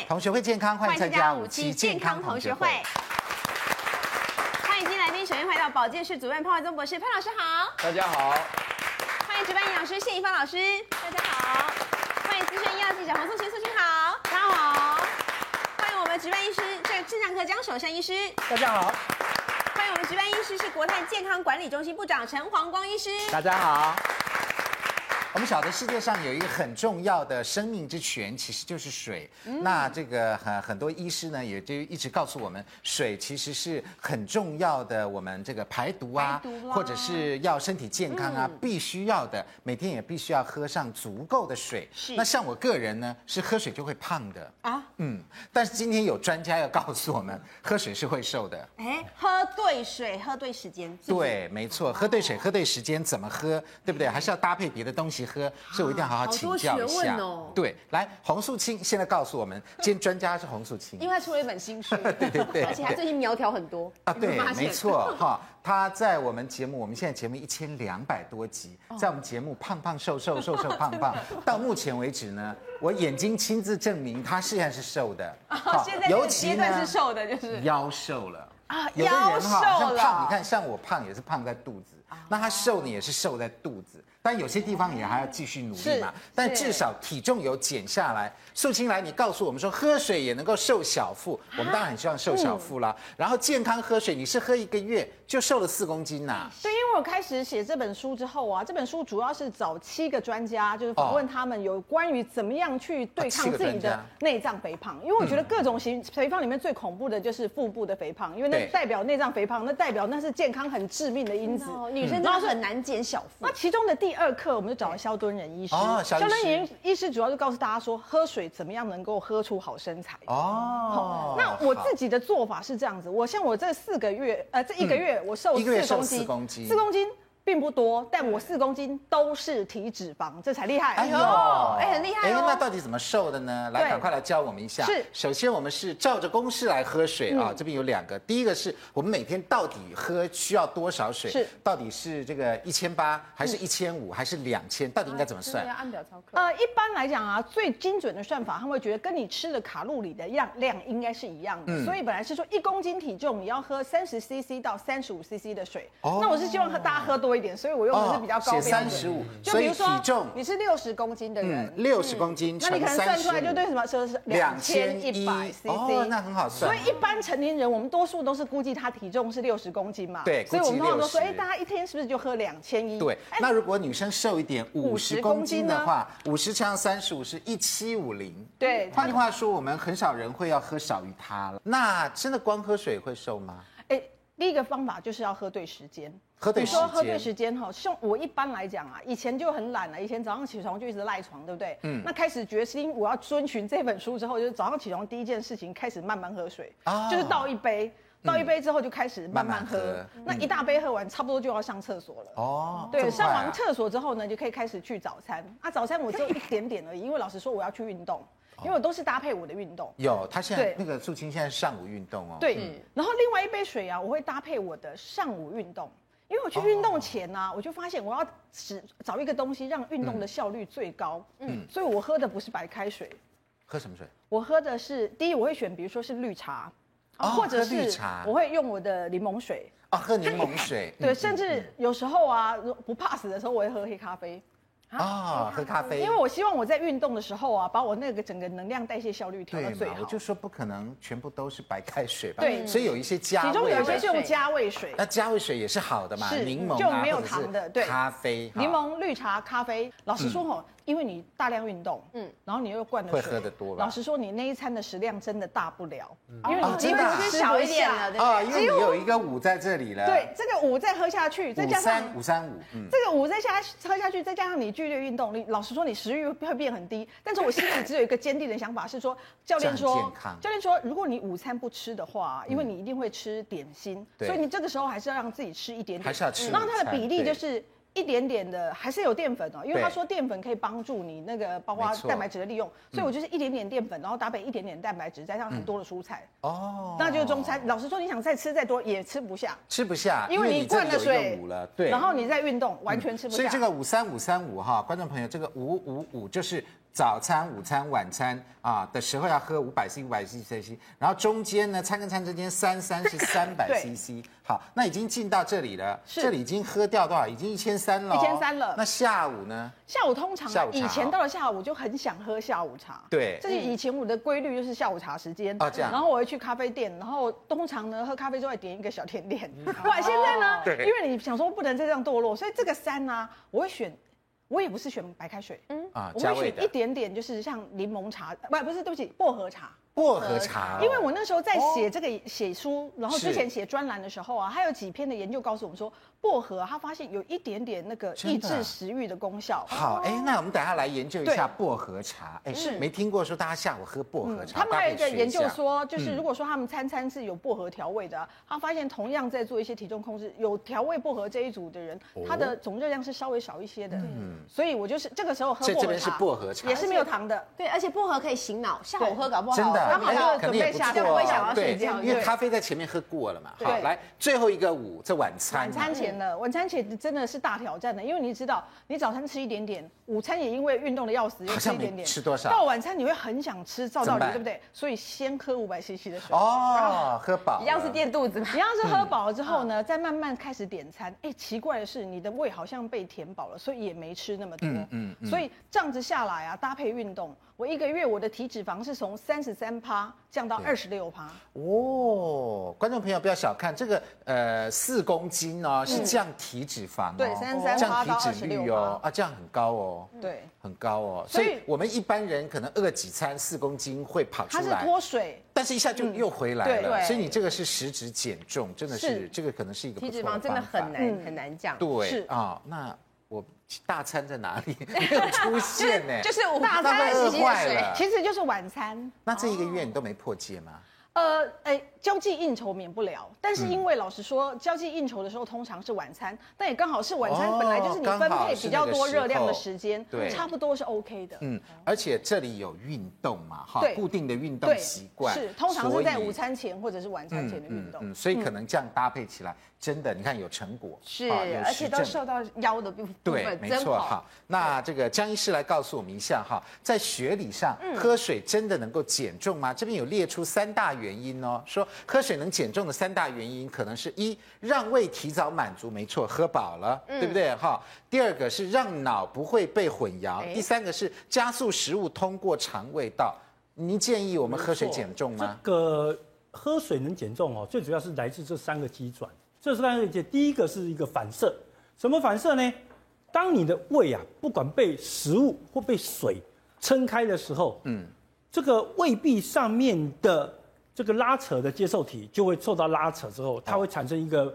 会，同学会健康，欢迎参加五期健康同学会。欢迎今天来宾，首先欢迎到保健室主任潘怀宗博士，潘老师好。大家好。欢迎值班营养师谢宜芳老师，大家好。欢迎资深医药记者黄素琴，素琴好，大家好。欢迎我们值班医师，这个肾脏科江守山医师，大家好。欢迎我们值班医师是国泰健康管理中心部长陈黄光医师，大家好。我们晓得世界上有一个很重要的生命之泉，其实就是水。嗯、那这个很很多医师呢，也就一直告诉我们，水其实是很重要的，我们这个排毒啊，毒或者是要身体健康啊，嗯、必须要的，每天也必须要喝上足够的水。是。那像我个人呢，是喝水就会胖的啊。嗯。但是今天有专家要告诉我们，喝水是会瘦的。哎，喝对水，喝对时间。对，没错，喝对水，喝对时间，怎么喝，对不对？还是要搭配别的东西。喝，所以我一定要好好请教一下。哦、对，来，洪素清现在告诉我们，今天专家是洪素清，因为他出了一本新书，对对对，而且他最近苗条很多啊，对，没错哈。他在我们节目，我们现在节目一千两百多集，在我们节目胖胖瘦瘦瘦瘦胖胖，到目前为止呢，我眼睛亲自证明他现在是瘦的，好，现在这个阶段是瘦的，就是。腰瘦了。啊，有的人哈像胖，你看像我胖也是胖在肚子，那他瘦呢也是瘦在肚子。但有些地方也还要继续努力嘛，但至少体重有减下来。素清来，你告诉我们说，喝水也能够瘦小腹，我们当然很希望瘦小腹啦。然后健康喝水，你是喝一个月就瘦了四公斤呐？对，因为我开始写这本书之后啊，这本书主要是找七个专家，就是访问他们有关于怎么样去对抗自己的内脏肥胖。因为我觉得各种型肥胖里面最恐怖的就是腹部的肥胖，因为那代表内脏肥胖，那代表那是健康很致命的因子。女生真的很难减小腹。那其中的第二课，我们就找了肖敦仁医师。哦，萧敦仁医师主要就告诉大家说，喝水怎么样能够喝出好身材。哦，那我自己的做法是这样子，我像我这四个月，呃，这一个月我瘦四公斤，四公斤。并不多，但我四公斤都是体脂肪，这才厉害。哎呦，哎，很厉害。哎，那到底怎么瘦的呢？来，赶快来教我们一下。是，首先我们是照着公式来喝水啊。这边有两个，第一个是我们每天到底喝需要多少水？是，到底是这个一千八，还是一千五，还是两千？到底应该怎么算？要按表操课。呃，一般来讲啊，最精准的算法，他们会觉得跟你吃的卡路里的样量应该是一样的。所以本来是说一公斤体重你要喝三十 CC 到三十五 CC 的水。哦。那我是希望和大家喝多一点，所以我用的是比较高的。三十五，所以体重你是六十公斤的人，六十公斤，那你可能算出来就对什么说是两千一百 CC，哦，那很好算。所以一般成年人，我们多数都是估计他体重是六十公斤嘛，对，所以我们通常都说，哎，大家一天是不是就喝两千一？对，那如果女生瘦一点，五十公斤的话，五十乘三十五是一七五零。对，换句话说，我们很少人会要喝少于它了。那真的光喝水会瘦吗？哎，第一个方法就是要喝对时间。喝对时间，你说喝对时间哈，像我一般来讲啊，以前就很懒了，以前早上起床就一直赖床，对不对？嗯。那开始决心我要遵循这本书之后，就是早上起床第一件事情开始慢慢喝水，啊，就是倒一杯，倒一杯之后就开始慢慢喝，慢慢喝，那一大杯喝完，差不多就要上厕所了。哦。对，啊、上完厕所之后呢，就可以开始去早餐。啊，早餐我只有一点点而已，因为老实说我要去运动，因为我都是搭配我的运动。有，他现在那个素卿现在上午运动哦。对。嗯、然后另外一杯水啊，我会搭配我的上午运动。因为我去运动前呢、啊，我就发现我要只找一个东西让运动的效率最高，嗯，所以我喝的不是白开水，喝什么水？我喝的是第一，我会选比如说是绿茶，或者是我会用我的柠檬水。啊，喝柠檬水，对，甚至有时候啊不怕死的时候，我会喝黑咖啡。啊，喝咖啡，因为我希望我在运动的时候啊，把我那个整个能量代谢效率调到最好。我就说不可能全部都是白开水吧？对，所以有一些加味，其中有一些是用加味水。那加味水也是好的嘛？是，柠檬就没有糖的，对，咖啡，柠檬、绿茶、咖啡。老实说哈。因为你大量运动，嗯，然后你又灌了水，会喝的多。老实说，你那一餐的食量真的大不了，因为你基本吃小一点了，对啊，因为你有一个五在这里了。对，这个五再喝下去，再加上五三五，嗯，这个五再加喝下去，再加上你剧烈运动，你老实说，你食欲会变很低。但是我心里只有一个坚定的想法是说，教练说，教练说，如果你午餐不吃的话，因为你一定会吃点心，所以你这个时候还是要让自己吃一点点，还是要吃。然后它的比例就是。一点点的还是有淀粉哦，因为他说淀粉可以帮助你那个包括蛋白质的利用，所以我就是一点点淀粉，然后搭配一点点蛋白质，加上很多的蔬菜。哦，那就是中餐。老实说，你想再吃再多也吃不下，吃不下，因为你灌了水了，对，然后你再运动，完全吃不下。所以这个五三五三五哈，观众朋友，这个五五五就是早餐、午餐、晚餐啊的时候要喝五百 c、五百 c、c，然后中间呢，餐跟餐之间三三是三百 cc。好，那已经进到这里了，这里已经喝掉多少？已经一千三了，一千三了。那下午呢？下午通常以前到了下午就很想喝下午茶。对，这是以前我的规律，就是下午茶时间。哦，这样。然后我会去咖啡店，然后通常呢喝咖啡之后点一个小甜点。哇，现在呢，因为你想说不能再这样堕落，所以这个三呢，我会选。我也不是选白开水，嗯。啊，我会选一点点，就是像柠檬茶，不，不是，对不起，薄荷茶。薄荷茶，因为我那时候在写这个写书，然后之前写专栏的时候啊，还有几篇的研究告诉我们说，薄荷他发现有一点点那个抑制食欲的功效。好，哎，那我们等下来研究一下薄荷茶。哎，是没听过说大家下午喝薄荷茶。他们还有一个研究说，就是如果说他们餐餐是有薄荷调味的，他发现同样在做一些体重控制，有调味薄荷这一组的人，他的总热量是稍微少一些的。嗯，所以我就是这个时候喝薄荷茶，这边是薄荷茶，也是没有糖的。对，而且薄荷可以醒脑，下午喝搞不好。真的。刚好要准备下课，会想要睡觉，因为咖啡在前面喝过了嘛。好，来最后一个午，这晚餐。晚餐前的，晚餐前真的是大挑战的，因为你知道，你早餐吃一点点，午餐也因为运动的要死，又吃一点点。吃多少？到晚餐你会很想吃，照道理对不对？所以先喝五百 CC 的水。哦，喝饱。一样是垫肚子嘛。一样是喝饱了之后呢，再慢慢开始点餐。哎，奇怪的是，你的胃好像被填饱了，所以也没吃那么多。嗯嗯。所以这样子下来啊，搭配运动。我一个月我的体脂肪是从三十三趴降到二十六趴哦，观众朋友不要小看这个，呃，四公斤哦，是降体脂肪哦，对，三十三趴到二十六趴。哦，啊，这样很高哦，对，很高哦，所以我们一般人可能饿几餐四公斤会跑出来，它是脱水，但是一下就又回来了，所以你这个是实质减重，真的是这个可能是一个体脂肪真的很难很难降，对。啊，那。我大餐在哪里？没有出现呢？就是我大餐饿坏了，其实就是晚餐。那这一个月你都没破戒吗？呃，哎，交际应酬免不了，但是因为老实说，交际应酬的时候通常是晚餐，但也刚好是晚餐，本来就是你分配比较多热量的时间，对，差不多是 OK 的。嗯，而且这里有运动嘛，哈，固定的运动习惯是通常是在午餐前或者是晚餐前的运动，嗯所以可能这样搭配起来，真的你看有成果，是，而且都受到腰的部分，对，没错哈。那这个江医师来告诉我们一下哈，在学理上，喝水真的能够减重吗？这边有列出三大原因哦，说喝水能减重的三大原因，可能是一让胃提早满足，没错，喝饱了，对不对？哈。第二个是让脑不会被混淆，第三个是加速食物通过肠胃道。您建议我们喝水减重吗？这个喝水能减重哦，最主要是来自这三个机转。这三个机，第一个是一个反射，什么反射呢？当你的胃啊，不管被食物或被水撑开的时候，嗯，这个胃壁上面的。这个拉扯的接受体就会受到拉扯之后，它会产生一个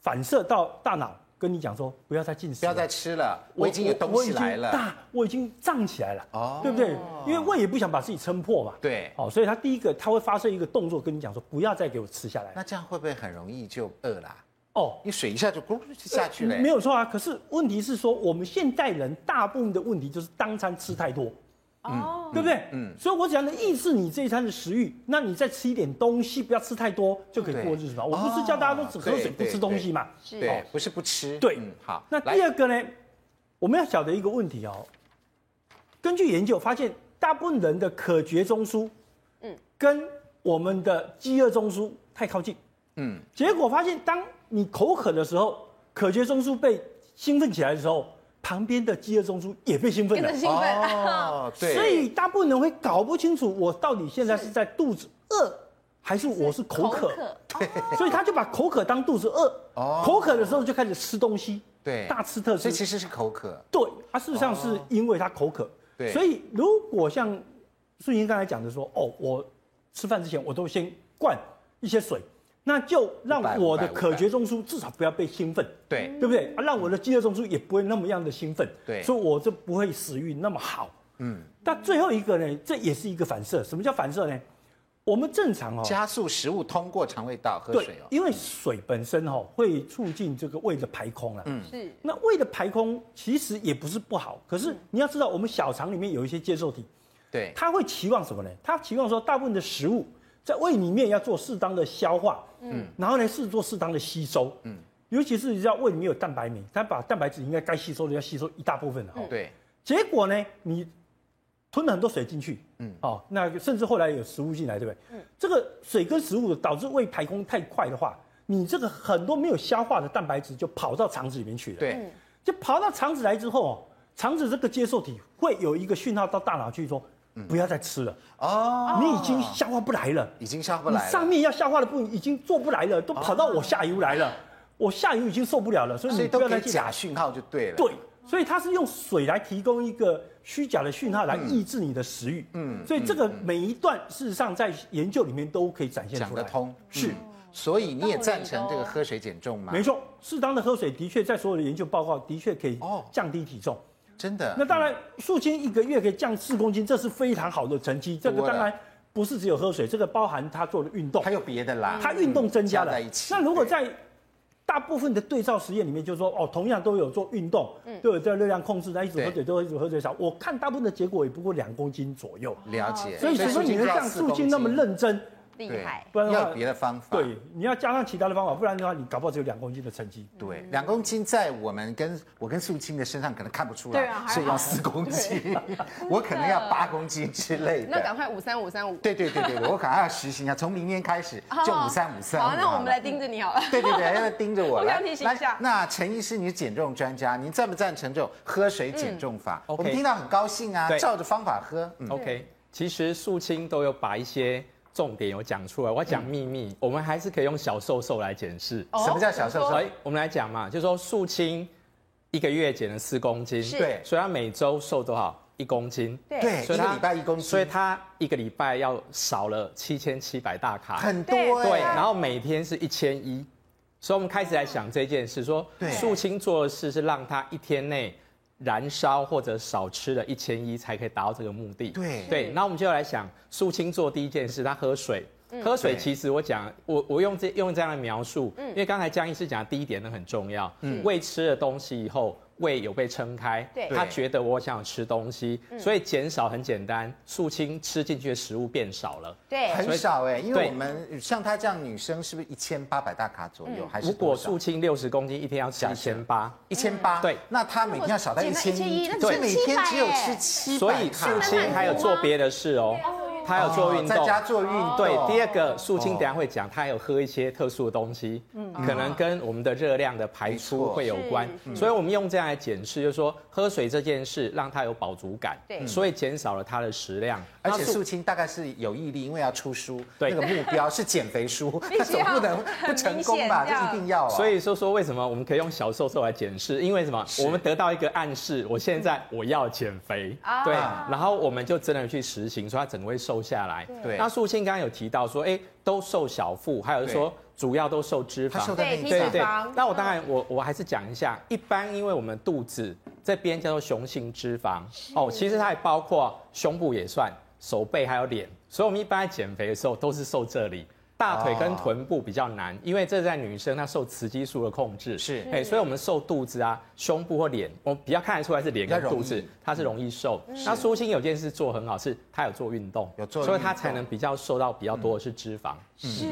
反射到大脑，跟你讲说不要再进食，不要再吃了，我已经有东西来了，大我已经胀起来了，哦，对不对？因为胃也不想把自己撑破嘛，对，哦，所以它第一个它会发生一个动作，跟你讲说不要再给我吃下来。那这样会不会很容易就饿了？哦，你水一下就咕下去了，没有错啊。可是问题是说，我们现代人大部分的问题就是当餐吃太多。哦，对不对？嗯，所以我只要能抑制你这一餐的食欲，那你再吃一点东西，不要吃太多，就可以过日子嘛。我不是叫大家都只喝水不吃东西嘛？是，对，不是不吃。对，好。那第二个呢，我们要晓得一个问题哦。根据研究发现，大部分人的可觉中枢，嗯，跟我们的饥饿中枢太靠近，嗯，结果发现，当你口渴的时候，可觉中枢被兴奋起来的时候。旁边的饥饿中枢也被兴奋了，兴奋。哦，对，所以大部分人会搞不清楚我到底现在是在肚子饿，还是我是口渴，对，所以他就把口渴当肚子饿，哦，口渴的时候就开始吃东西，对，大吃特吃，所以其实是口渴，对，他事实上是因为他口渴，对，所以如果像顺英刚才讲的说，哦，我吃饭之前我都先灌一些水。那就让我的可觉中枢至少不要被兴奋，对，对不对？啊，让我的饥饿中枢也不会那么样的兴奋，对，所以我就不会食欲那么好。嗯，但最后一个呢，这也是一个反射。什么叫反射呢？我们正常哦，加速食物通过肠胃道喝水哦，因为水本身哦会促进这个胃的排空了。嗯，是。那胃的排空其实也不是不好，可是你要知道，我们小肠里面有一些接受体，对，它会期望什么呢？它期望说，大部分的食物在胃里面要做适当的消化。嗯，然后呢，是做适当的吸收，嗯，尤其是你知道胃里面有蛋白酶，它把蛋白质应该该吸收的要吸收一大部分的哈。对，结果呢，你吞了很多水进去，嗯，哦，那甚至后来有食物进来，对不对？嗯，这个水跟食物导致胃排空太快的话，你这个很多没有消化的蛋白质就跑到肠子里面去了，对，就跑到肠子来之后，肠子这个接受体会有一个讯号到大脑去说，不要再吃了，哦，你已经消化不来了，已经消化不来了，你上面要消化的部分已经做不来了，都跑到我下游来了，我下游已经受不了了，所以你不要再假讯号就对了，对。所以它是用水来提供一个虚假的讯号来抑制你的食欲，嗯，所以这个每一段事实上在研究里面都可以展现出来，讲得通，是，所以你也赞成这个喝水减重吗？没错，适当的喝水的确在所有的研究报告的确可以降低体重，真的。那当然，素清一个月可以降四公斤，这是非常好的成绩。这个当然不是只有喝水，这个包含他做的运动，还有别的啦，他运动增加了。那如果在大部分的对照实验里面，就是说，哦，同样都有做运动，嗯，都有在热量控制，那一直喝水都一直喝水少。我看大部分的结果也不过两公斤左右。了解。所以，所以说你能像素清那么认真。厉害，不然要别的方法。对，你要加上其他的方法，不然的话，你搞不好只有两公斤的成绩。对，两公斤在我们跟我跟素卿的身上可能看不出来，所以要四公斤，我可能要八公斤之类的。那赶快五三五三五。对对对对，我赶快要实行一下，从明天开始 就五三五三。好，那我们来盯着你好了。对对对，要盯着我。我要提醒一下。那陈医师，你是减重专家，您赞不赞成这种喝水减重法？我们听到很高兴啊，照着方法喝。OK，其实素卿都有把一些。重点有讲出来，我讲秘密，嗯、我们还是可以用小瘦瘦来检视。什么叫小瘦瘦？哎，我们来讲嘛，就是说素清一个月减了四公斤，对，所以他每周瘦多少？一公斤，对，所以他一个礼拜一公斤，所以他一个礼拜要少了七千七百大卡，很多，对，然后每天是一千一，所以我们开始来想这件事，说素清做的事是让他一天内。燃烧或者少吃了一千一才可以达到这个目的。对对，那我们就来想，素清做第一件事，他喝水。喝水其实我讲，我我用这用这样的描述，因为刚才江医师讲的第一点呢很重要。嗯，胃吃了东西以后。胃有被撑开，对，他觉得我想吃东西，所以减少很简单，素清吃进去的食物变少了，对，很少哎，因为我们像她这样女生是不是一千八百大卡左右？还是如果素清六十公斤，一天要吃一千八，一千八，对，那她每天要少到一千一，对，每天只有吃七百，所以素清还有做别的事哦。他有做运动，在家做运动。对，第二个素清等下会讲，他有喝一些特殊的东西，嗯，可能跟我们的热量的排出会有关。所以我们用这样来检视，就是说喝水这件事让他有饱足感，对，所以减少了他的食量。而且素清大概是有毅力，因为要出书，那个目标是减肥书，他总不能不成功吧？这一定要。所以说说为什么我们可以用小瘦瘦来检视？因为什么？我们得到一个暗示，我现在我要减肥，对，然后我们就真的去实行，所以他整个会瘦。下来，对。那素清刚刚有提到说，哎，都瘦小腹，还有说主要都瘦脂肪，对对对。那我当然，我我还是讲一下，一般因为我们肚子这边叫做雄性脂肪，哦，其实它也包括胸部也算，手背还有脸，所以我们一般在减肥的时候都是瘦这里。大腿跟臀部比较难，因为这在女生她受雌激素的控制，是，哎，所以我们瘦肚子啊、胸部或脸，我比较看得出来是脸跟肚子，它是容易瘦。那苏心有件事做很好，是她有做运动，有做，所以她才能比较瘦到比较多的是脂肪。是，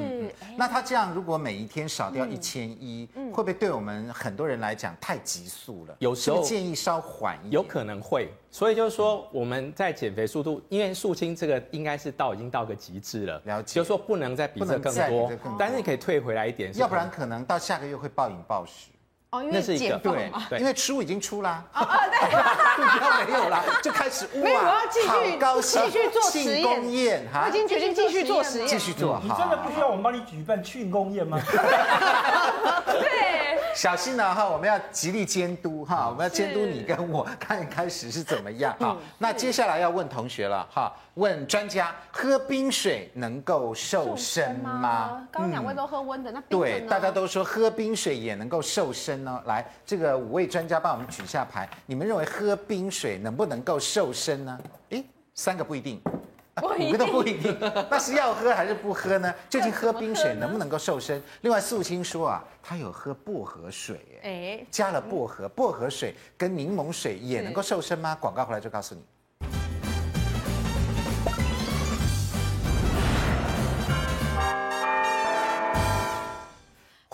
那她这样如果每一天少掉一千一，会不会对我们很多人来讲太急速了？有时候建议稍缓一点，有可能会。所以就是说，我们在减肥速度，因为肃清这个应该是到已经到个极致了，了解，就是说不能再比这更多，但是你可以退回来一点，要不然可能到下个月会暴饮暴食。哦，因为减肥对，因为书已经出啦，啊啊对，目标没有啦，就开始哇，没有，我要继续高兴，继续做实验，庆功宴哈，我已经决定继续做实验，继续做，你真的不需要我们帮你举办庆功宴吗？对。小心了哈，我们要极力监督哈，我们要监督你跟我，看一开始是怎么样哈。那接下来要问同学了哈，问专家，喝冰水能够瘦身吗？刚刚两位都喝温的，那对，大家都说喝冰水也能够瘦身呢。来，这个五位专家帮我们举下牌，你们认为喝冰水能不能够瘦身呢？诶，三个不一定。五个都不一定，那是要喝还是不喝呢？究竟喝冰水能不能够瘦身？另外，素清说啊，她有喝薄荷水，哎，加了薄荷，薄荷水跟柠檬水也能够瘦身吗？广告回来就告诉你。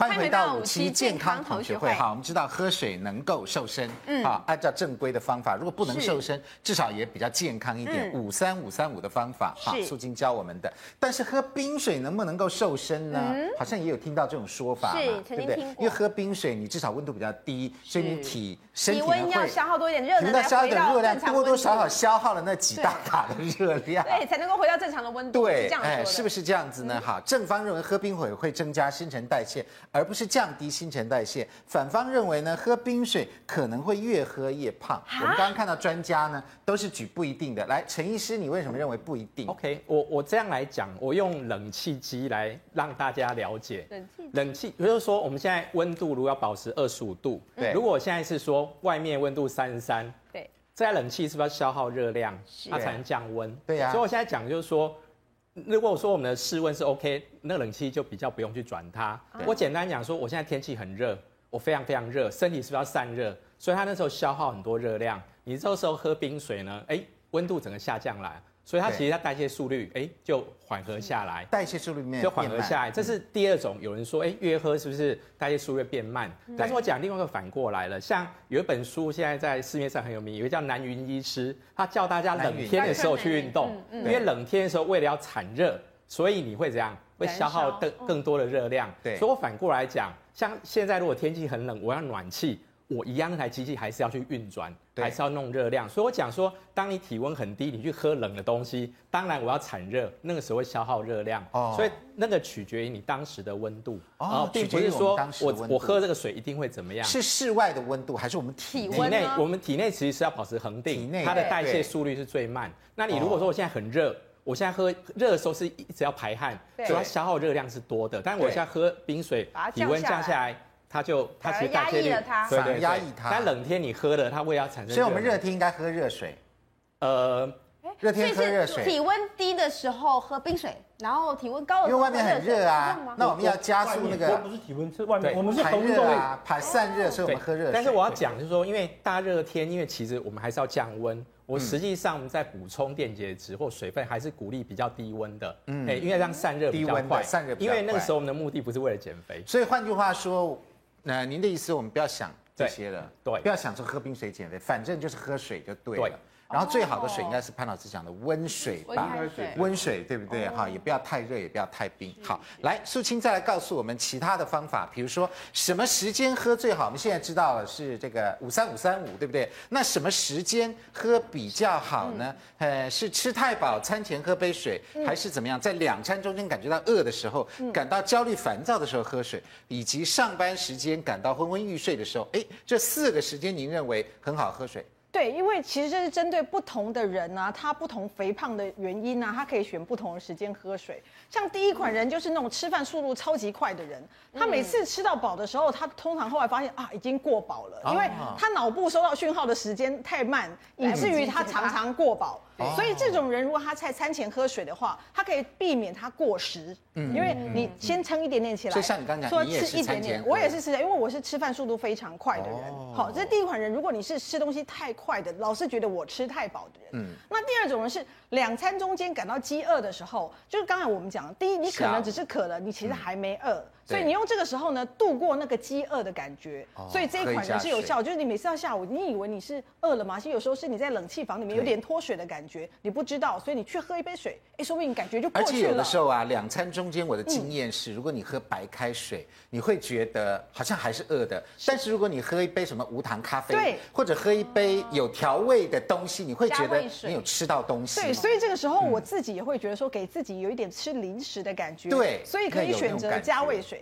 欢欢迎回到五期健康同学会。好，我们知道喝水能够瘦身，嗯，好，按照正规的方法，如果不能瘦身，至少也比较健康一点。五三五三五的方法，好，素金教我们的。但是喝冰水能不能够瘦身呢？好像也有听到这种说法嘛，对不对？因为喝冰水，你至少温度比较低，所以你体身体会要消耗多一点热能，要消耗一点热量，多多少少消耗了那几大卡的热量，对，才能够回到正常的温度。对，哎，是不是这样子呢？好，正方认为喝冰水会增加新陈代谢。而不是降低新陈代谢，反方认为呢，喝冰水可能会越喝越胖。啊、我们刚刚看到专家呢，都是举不一定的。来，陈医师，你为什么认为不一定？OK，我我这样来讲，我用冷气机来让大家了解。冷气，冷气，也就是说我们现在温度如果要保持二十五度，对，如果我现在是说外面温度三十三，对，这台冷气是不是要消耗热量，是它才能降温？对呀、啊。所以我现在讲就是说。如果说我们的室温是 OK，那个冷气就比较不用去转它。我简单讲说，我现在天气很热，我非常非常热，身体是不是要散热？所以它那时候消耗很多热量。你这个时候喝冰水呢，哎，温度整个下降来。所以它其实它代谢速率哎就缓和下来，代谢速率面就缓和下来，这是第二种。有人说哎越喝是不是代谢速率变慢？但是我讲另外一个反过来了，像有一本书现在在市面上很有名，有一个叫南云医师，他叫大家冷天的时候去运动，因为冷天的时候为了要产热，所以你会怎样？会消耗更更多的热量。对，所以我反过来讲，像现在如果天气很冷，我要暖气。我一样那台机器还是要去运转，对。还是要弄热量，所以我讲说，当你体温很低，你去喝冷的东西，当然我要产热，那个时候会消耗热量，哦、所以那个取决于你当时的温度，哦，并不是说我我，我喝这个水一定会怎么样，是室外的温度还是我们体内？体内我们体内其实是要保持恒定，内它的代谢速率是最慢。那你如果说我现在很热，我现在喝热的时候是一直要排汗，对。所以它消耗热量是多的，但我现在喝冰水，体温降下来。它就它其实代谢率，对对，压抑它。但冷天你喝了，它胃要产生。所以我们热天应该喝热水。呃，热天喝热水。体温低的时候喝冰水，然后体温高的时候。因为外面很热啊，那我们要加速那个。不是体温，是外面。我们是排热啊，排散热，所以我们喝热水。但是我要讲就是说，因为大热天，因为其实我们还是要降温。我实际上我们在补充电解质或水分，还是鼓励比较低温的。嗯。哎，因为让散热比较快。散热比较快。因为那个时候我们的目的不是为了减肥。所以换句话说。那您的意思，我们不要想这些了，对，不要想说喝冰水减肥，反正就是喝水就对了。对然后最好的水应该是潘老师讲的温水吧，温水对不对？哈，也不要太热，也不要太冰。好，来，素清再来告诉我们其他的方法，比如说什么时间喝最好？我们现在知道了是这个五三五三五，对不对？那什么时间喝比较好呢？呃，是吃太饱，餐前喝杯水，还是怎么样？在两餐中间感觉到饿的时候，感到焦虑烦躁的时候喝水，以及上班时间感到昏昏欲睡的时候，哎，这四个时间您认为很好喝水？对，因为其实这是针对不同的人啊，他不同肥胖的原因啊，他可以选不同的时间喝水。像第一款人就是那种吃饭速度超级快的人，他每次吃到饱的时候，他通常后来发现啊，已经过饱了，因为他脑部收到讯号的时间太慢，以至于他常常过饱。所以这种人如果他在餐前喝水的话，他可以避免他过食，因为你先撑一点点起来。就像你刚刚讲，说吃一点点，我也是吃的，因为我是吃饭速度非常快的人。好，这是第一款人，如果你是吃东西太快的，老是觉得我吃太饱的人。嗯。那第二种人是两餐中间感到饥饿的时候，就是刚才我们讲的，第一，你可能只是渴了，你其实还没饿。所以你用这个时候呢，度过那个饥饿的感觉，所以这一款人是有效。就是你每次到下午，你以为你是饿了吗？其实有时候是你在冷气房里面有点脱水的感觉，你不知道，所以你去喝一杯水，哎，说不定你感觉就过去了。而且有的时候啊，两餐中间我的经验是，如果你喝白开水，你会觉得好像还是饿的；但是如果你喝一杯什么无糖咖啡，对，或者喝一杯有调味的东西，你会觉得你有吃到东西。对，所以这个时候我自己也会觉得说，给自己有一点吃零食的感觉。对，所以可以选择加味水。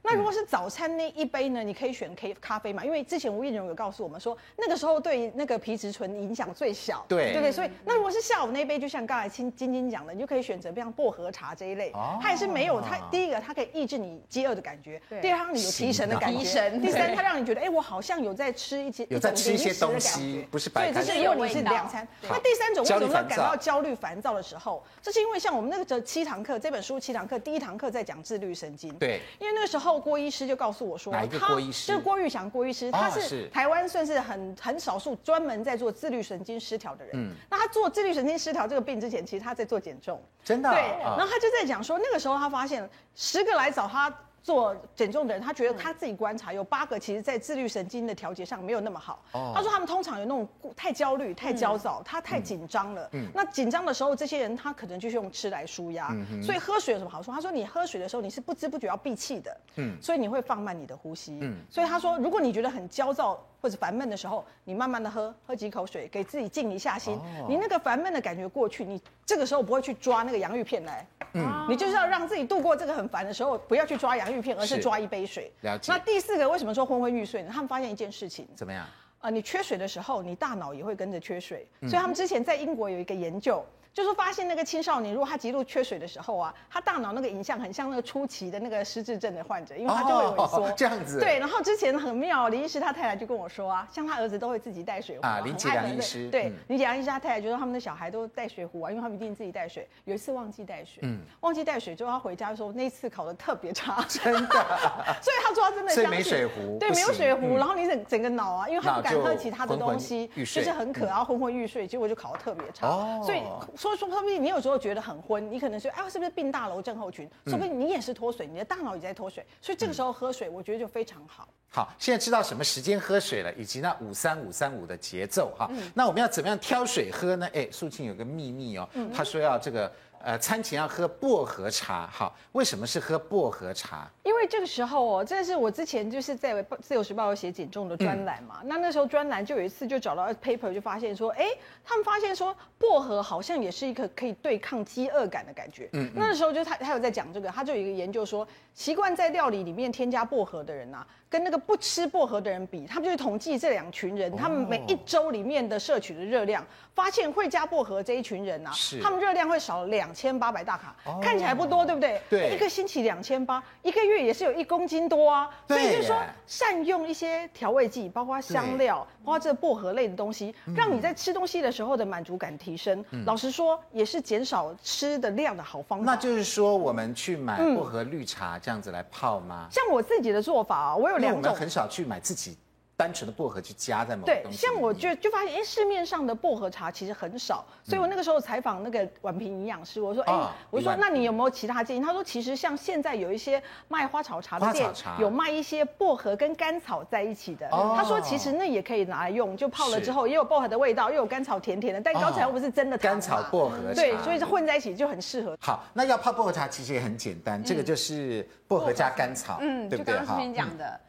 那如果是早餐那一杯呢？你可以选 K 咖啡嘛，因为之前吴彦荣有告诉我们说，那个时候对那个皮质醇影响最小。对，对不对？所以那如果是下午那一杯，就像刚才青晶晶讲的，你就可以选择像薄荷茶这一类，它也是没有它。第一个，它可以抑制你饥饿的感觉；第二，让你有提神的感觉；第三，它让你觉得，哎，我好像有在吃一些有在吃一些东西，不是白开水。对，这是如果你是两餐。那第三种为什么会感到焦虑烦躁的时候？这是因为像我们那个七堂课这本书七堂课第一堂课在讲自律神经。对，因为那个时候郭医师就告诉我说，哪一个郭医师？就是郭玉祥郭医师，他是台湾算是很很少数专门在做自律神经失调的人。嗯，那他做自律神经失调这个病之前，其实他在做减重。真的？对。然后他就在讲说，那个时候他发现十个来找他做减重的人，他觉得他自己观察有八个，其实在自律神经的调节上没有那么好。哦、他说他们通常有那种太焦虑、太焦躁，他太紧张了。嗯，那紧张的时候，这些人他可能就是用吃来舒压。嗯，所以喝水有什么好处？他说你喝水的时候，你是不知不觉要闭气的。嗯，所以你会放慢你的呼吸。嗯，所以他说，如果你觉得很焦躁或者烦闷的时候，你慢慢的喝，喝几口水，给自己静一下心。哦、你那个烦闷的感觉过去，你这个时候不会去抓那个洋芋片来。嗯，你就是要让自己度过这个很烦的时候，不要去抓洋芋片，而是抓一杯水。了解。那第四个，为什么说昏昏欲睡呢？他们发现一件事情。怎么样？啊、呃，你缺水的时候，你大脑也会跟着缺水。嗯、所以他们之前在英国有一个研究。就是发现那个青少年，如果他极度缺水的时候啊，他大脑那个影像很像那个初期的那个失智症的患者，因为他就会萎缩。哦、这样子。对，然后之前很妙，林医师他太太就跟我说啊，像他儿子都会自己带水壶啊。林杰良医师。对，嗯、林杰良医师他太太就说他们的小孩都带水壶啊，因为他们一定自己带水。有一次忘记带水，嗯，忘记带水之后他回家的时候，那一次考的特别差。真的。所以他说他真的相信。没水壶。对，没有水壶，嗯、然后你整整个脑啊，因为他不敢喝其他的东西，就是很渴，然后昏昏欲睡，结果就考的特别差。哦。所以说说说不定你有。时候觉得很昏，你可能说，哎，是不是病大楼症候群？说不定你也是脱水，你的大脑也在脱水，所以这个时候喝水，我觉得就非常好。好，现在知道什么时间喝水了，以及那五三五三五的节奏哈。那我们要怎么样挑水喝呢？哎，素清有个秘密哦，他说要这个。呃，餐前要喝薄荷茶，好，为什么是喝薄荷茶？因为这个时候哦，这是我之前就是在《自由时报》有写减重的专栏嘛，嗯、那那时候专栏就有一次就找到 paper，就发现说，哎，他们发现说薄荷好像也是一个可以对抗饥饿感的感觉。嗯，嗯，那时候就他他有在讲这个，他就有一个研究说，习惯在料理里面添加薄荷的人啊。跟那个不吃薄荷的人比，他们就统计这两群人，他们每一周里面的摄取的热量，发现会加薄荷这一群人啊，是他们热量会少两千八百大卡，看起来不多，对不对？对，一个星期两千八，一个月也是有一公斤多啊。所以就是说，善用一些调味剂，包括香料，包括这薄荷类的东西，让你在吃东西的时候的满足感提升。老实说，也是减少吃的量的好方法。那就是说，我们去买薄荷绿茶这样子来泡吗？像我自己的做法啊，我有。我们很少去买自己单纯的薄荷去加在某。对，像我就就发现，哎，市面上的薄荷茶其实很少，所以我那个时候采访那个宛平营养师，我说，哎，我说那你有没有其他建议？他说，其实像现在有一些卖花草茶的店，有卖一些薄荷跟甘草在一起的。他说，其实那也可以拿来用，就泡了之后也有薄荷的味道，又有甘草甜甜的，但刚才又不是真的甘草薄荷。对，所以是混在一起就很适合。好，那要泡薄荷茶其实也很简单，这个就是薄荷加甘草，嗯，对不对？就刚刚素卿讲的。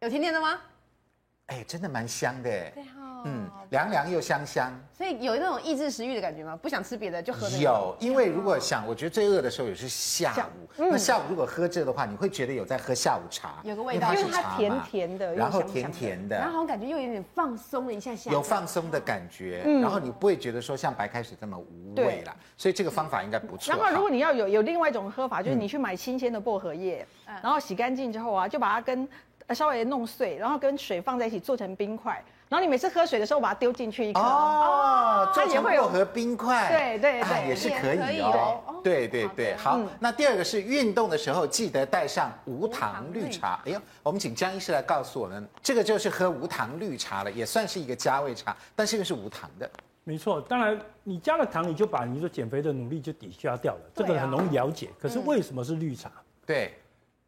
有甜甜的吗？哎，真的蛮香的。对哈，嗯，凉凉又香香。所以有那种抑制食欲的感觉吗？不想吃别的就喝这个。有，因为如果想，我觉得最饿的时候也是下午。那下午如果喝这个的话，你会觉得有在喝下午茶，有个味道，因为它甜甜的，然后甜甜的，然后好像感觉又有点放松了一下下。有放松的感觉，然后你不会觉得说像白开水这么无味啦。所以这个方法应该不错。然后如果你要有有另外一种喝法，就是你去买新鲜的薄荷叶，然后洗干净之后啊，就把它跟。稍微弄碎，然后跟水放在一起做成冰块，然后你每次喝水的时候把它丢进去一颗哦，它也会有和冰块，对对对，也是可以哦。对对对，好。那第二个是运动的时候记得带上无糖绿茶。哎呦，我们请江医师来告诉我们，这个就是喝无糖绿茶了，也算是一个加味茶，但是又是无糖的。没错，当然你加了糖，你就把你说减肥的努力就抵消掉了，这个很容易了解。可是为什么是绿茶？对。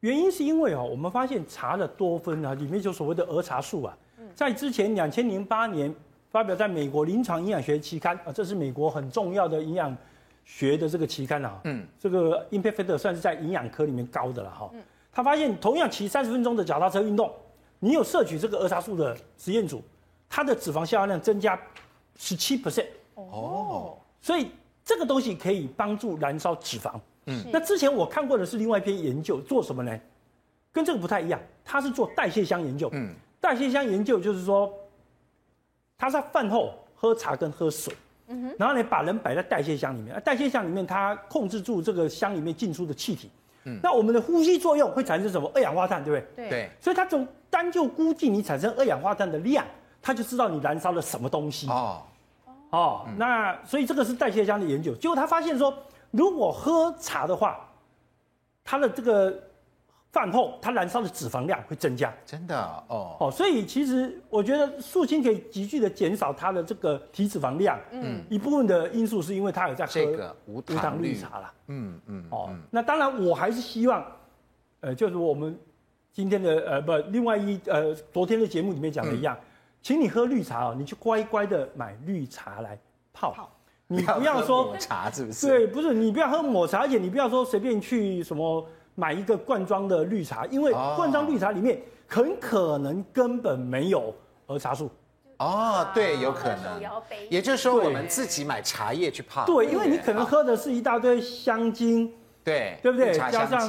原因是因为哦，我们发现茶的多酚啊，里面就所谓的儿茶素啊，在之前两千零八年发表在美国临床营养学期刊啊，这是美国很重要的营养学的这个期刊啊，嗯，这个 impact factor 算是在营养科里面高的了哈。他发现同样骑三十分钟的脚踏车运动，你有摄取这个儿茶素的实验组，它的脂肪消耗量增加十七 percent 哦，所以这个东西可以帮助燃烧脂肪。嗯，那之前我看过的是另外一篇研究，做什么呢？跟这个不太一样，它是做代谢箱研究。嗯，代谢箱研究就是说，他在饭后喝茶跟喝水，嗯哼，然后呢把人摆在代谢箱里面，代谢箱里面它控制住这个箱里面进出的气体。嗯，那我们的呼吸作用会产生什么？二氧化碳，对不对？对。所以他从单就估计你产生二氧化碳的量，他就知道你燃烧了什么东西。哦，哦，那所以这个是代谢箱的研究，结果他发现说。如果喝茶的话，它的这个饭后它燃烧的脂肪量会增加，真的哦。哦，所以其实我觉得素清可以急剧的减少它的这个体脂肪量，嗯，一部分的因素是因为它有在喝这个无糖绿茶啦，嗯嗯哦，那当然我还是希望呃，就是我们今天的呃不，另外一呃昨天的节目里面讲的一样，嗯、请你喝绿茶哦，你就乖乖的买绿茶来泡。泡你不要说抹茶是不是？对，不是你不要喝抹茶，而且你不要说随便去什么买一个罐装的绿茶，因为罐装绿茶里面很可能根本没有儿茶素。哦，对，有可能。也就是说，我们自己买茶叶去泡。对，因为你可能喝的是一大堆香精，对，对不对？加上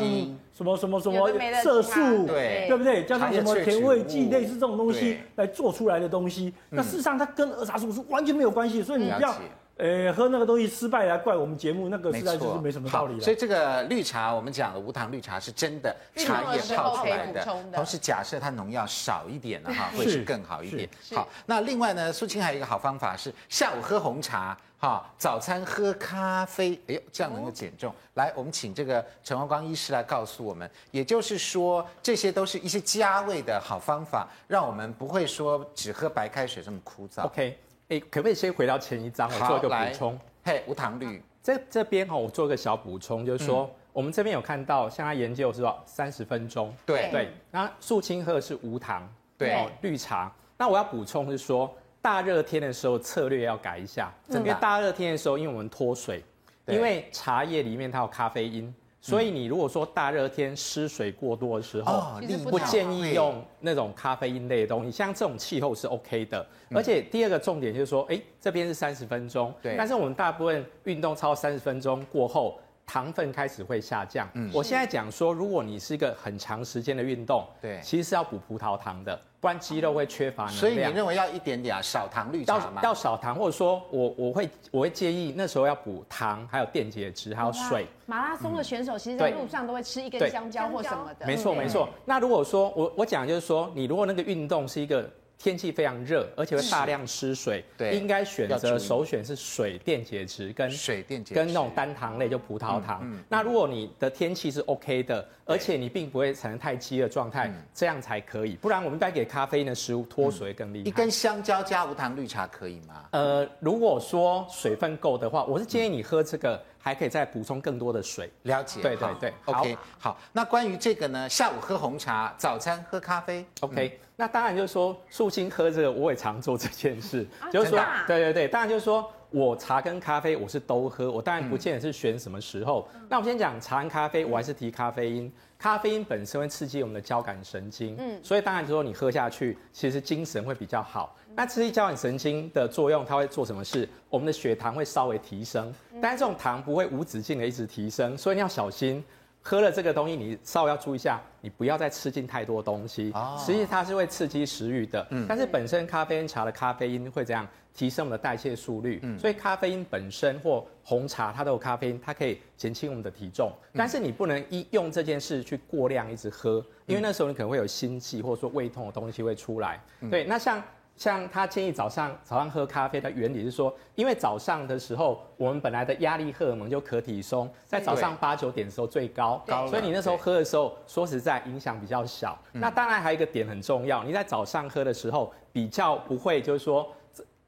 什么什么什么色素，对，对不对？加上什么甜味剂，类似这种东西来做出来的东西，那事实上它跟儿茶素是完全没有关系，所以你不要。呃，喝那个东西失败来怪我们节目，那个实在就是没什么道理了。所以这个绿茶，我们讲的无糖绿茶是真的茶叶泡出来的，同时假设它农药少一点的哈，会是更好一点。好，那另外呢，苏青还有一个好方法是下午喝红茶，哈，早餐喝咖啡，哎呦，这样能够减重。来，我们请这个陈光光医师来告诉我们，也就是说，这些都是一些加味的好方法，让我们不会说只喝白开水这么枯燥。OK。哎，可不可以先回到前一章，我做一个补充？嘿，无糖绿，这这边哈，我做一个小补充，就是说，嗯、我们这边有看到，像他研究是说三十分钟，对对。那素清喝的是无糖，对、哦，绿茶。那我要补充是说，大热天的时候策略要改一下，因为大热天的时候，因为我们脱水，因为茶叶里面它有咖啡因。所以你如果说大热天失水过多的时候，哦、不建议用那种咖啡因类的东西。像这种气候是 OK 的。而且第二个重点就是说，哎，这边是三十分钟，对。但是我们大部分运动超三十分钟过后，糖分开始会下降。嗯。我现在讲说，如果你是一个很长时间的运动，对，其实是要补葡萄糖的。不然肌肉会缺乏能量，所以你认为要一点点啊，少糖绿茶吗？要要少糖，或者说我我会我会建议那时候要补糖，还有电解质，还有水。马拉松的选手其实在路上都会吃一根香蕉或什么的。没错没错。那如果说我我讲就是说，你如果那个运动是一个。天气非常热，而且会大量失水，对，应该选择首选是水电解质跟水电解质跟那种单糖类，就葡萄糖。嗯嗯、那如果你的天气是 OK 的，而且你并不会产生太饥的状态，这样才可以。不然我们该给咖啡因的食物脱水更厉害。一根香蕉加无糖绿茶可以吗？呃，如果说水分够的话，我是建议你喝这个。还可以再补充更多的水，了解。对对对，OK，好。那关于这个呢？下午喝红茶，早餐喝咖啡，OK。那当然就是说，素心喝这个，我也常做这件事，就是说，对对对，当然就是说我茶跟咖啡我是都喝，我当然不见得是选什么时候。那我先讲茶跟咖啡，我还是提咖啡因。咖啡因本身会刺激我们的交感神经，嗯，所以当然就是说你喝下去，其实精神会比较好。那刺激交感神经的作用，它会做什么事？我们的血糖会稍微提升，但是这种糖不会无止境的一直提升，所以你要小心。喝了这个东西，你稍微要注意一下，你不要再吃进太多东西。实际它是会刺激食欲的，嗯但是本身咖啡因茶的咖啡因会这样提升我们的代谢速率，嗯所以咖啡因本身或红茶它都有咖啡因，它可以减轻我们的体重。但是你不能一用这件事去过量一直喝，因为那时候你可能会有心悸或者说胃痛的东西会出来。对，那像。像他建议早上早上喝咖啡的原理是说，因为早上的时候我们本来的压力荷尔蒙就可体松，在早上八九点的时候最高，所以你那时候喝的时候，说实在影响比较小。那当然还有一个点很重要，你在早上喝的时候比较不会就是说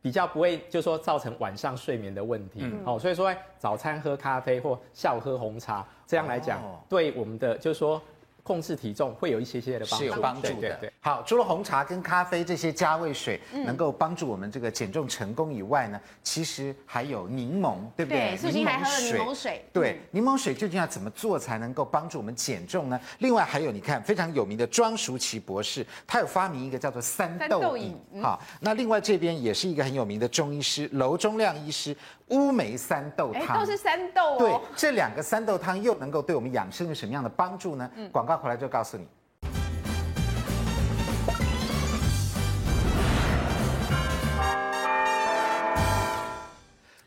比较不会就是说造成晚上睡眠的问题。哦，所以说早餐喝咖啡或下午喝红茶，这样来讲对我们的就是说。控制体重会有一些些的帮助，是有帮助的。对对对。好，除了红茶跟咖啡这些加味水能够帮助我们这个减重成功以外呢，其实还有柠檬，对不对？对，素卿还喝了柠檬水。对，柠檬水究竟要怎么做才能够帮助我们减重呢？另外还有，你看非常有名的庄淑琪博士，他有发明一个叫做三豆饮。好，那另外这边也是一个很有名的中医师娄忠亮医师。乌梅三豆汤都是三豆哦。对，这两个三豆汤又能够对我们养生有什么样的帮助呢？嗯，广告回来就告诉你。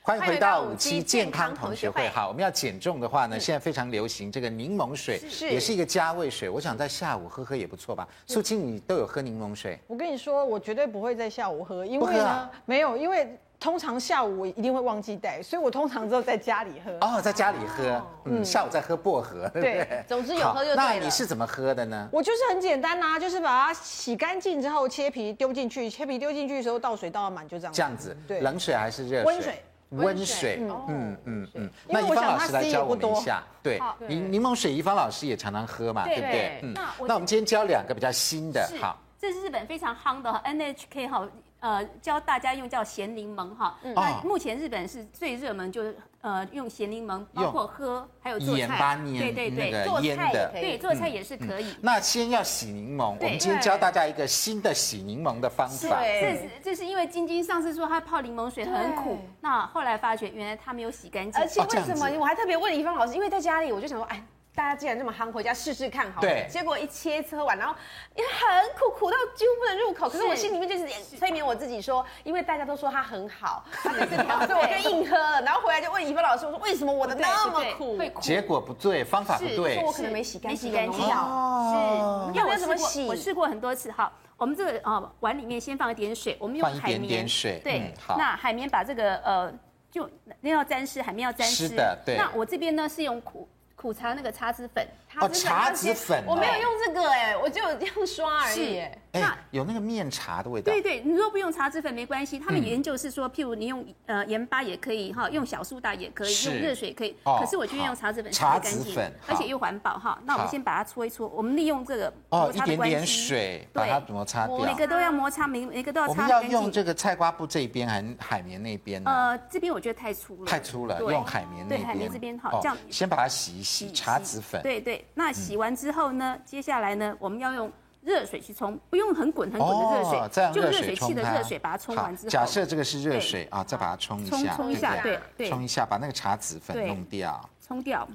欢迎回到五期健康同学会。好，我们要减重的话呢，现在非常流行这个柠檬水，也是一个加味水。我想在下午喝喝也不错吧。素卿，你都有喝柠檬水？我跟你说，我绝对不会在下午喝，因为呢，没有，因为通常下午我一定会忘记带，所以我通常只有在家里喝。哦，在家里喝，嗯，下午再喝薄荷，对不对？总之有喝就对了。那你是怎么喝的呢？我就是很简单呐，就是把它洗干净之后切皮丢进去，切皮丢进去的时候倒水倒到满，就这样。这样子，对。冷水还是热水？温水。温水，哦嗯嗯嗯。因为我想那怡芳老师来教我们一下，对，柠柠檬水，怡芳老师也常常喝嘛，对对不对？嗯那我那我们今天教两个比较新的，是好，这是日本非常夯的 NHK 哈，呃，教大家用叫咸柠檬哈。哦那目前日本是最热门，就是呃用咸柠檬，包括喝，还有做盐巴菜。捏对对对，那个做腌的菜也可以。对，做菜也是可以。那先要洗柠檬，我们今天教大家一个新的洗柠檬的方法。对这是这是因为晶晶上次说她泡柠檬水很苦，那后来发觉原来她没有洗干净。而且为什么我还特别问怡芳老师？因为在家里我就想说，哎。大家既然这么夯，回家试试看好了。对结果一切车完，然后也很苦，苦到几乎不能入口。可是我心里面就是催眠我自己说，因为大家都说它很好，它每次调，所以我就硬喝了。然后回来就问怡芬老师，我说为什么我的那么苦？结果不对，方法不对说。我可能没洗干净，没洗干净哦是，因为我要怎么洗我试过很多次哈。我们这个呃碗里面先放一点水，我们用放一点海绵点水对那海绵把这个呃就那要沾湿，海绵要沾湿。是的对那我这边呢是用苦苦茶那个茶籽粉，哦，茶籽粉哦，我没有用这个哎，我就有用刷而已。那，有那个面茶的味道。对对，你如果不用茶籽粉没关系，嗯他们研究是说，譬如你用呃盐巴也可以哈，用小苏打也可以，用热水也可以。哦可是我觉得用茶籽粉干净籽粉，而且又环保哈。那我们先把它搓一搓，我们利用这个哦，一点点水把它摩擦掉。每个都要摩擦，每每个都要我们要。用这个菜瓜布这一边还是海绵那边呢？呃，这边我觉得太粗了，太粗了，用海绵那边。对海绵这边好，哦这样先把它洗一洗，茶籽粉。对对，那洗完之后呢，接下来呢，我们要用热水去冲，不用很滚很滚的热水，就热水器的热水把它冲完之后，假设这个是热水啊，再把它冲一下，冲冲一下，对，冲一下，把那个茶籽粉弄掉。冲掉。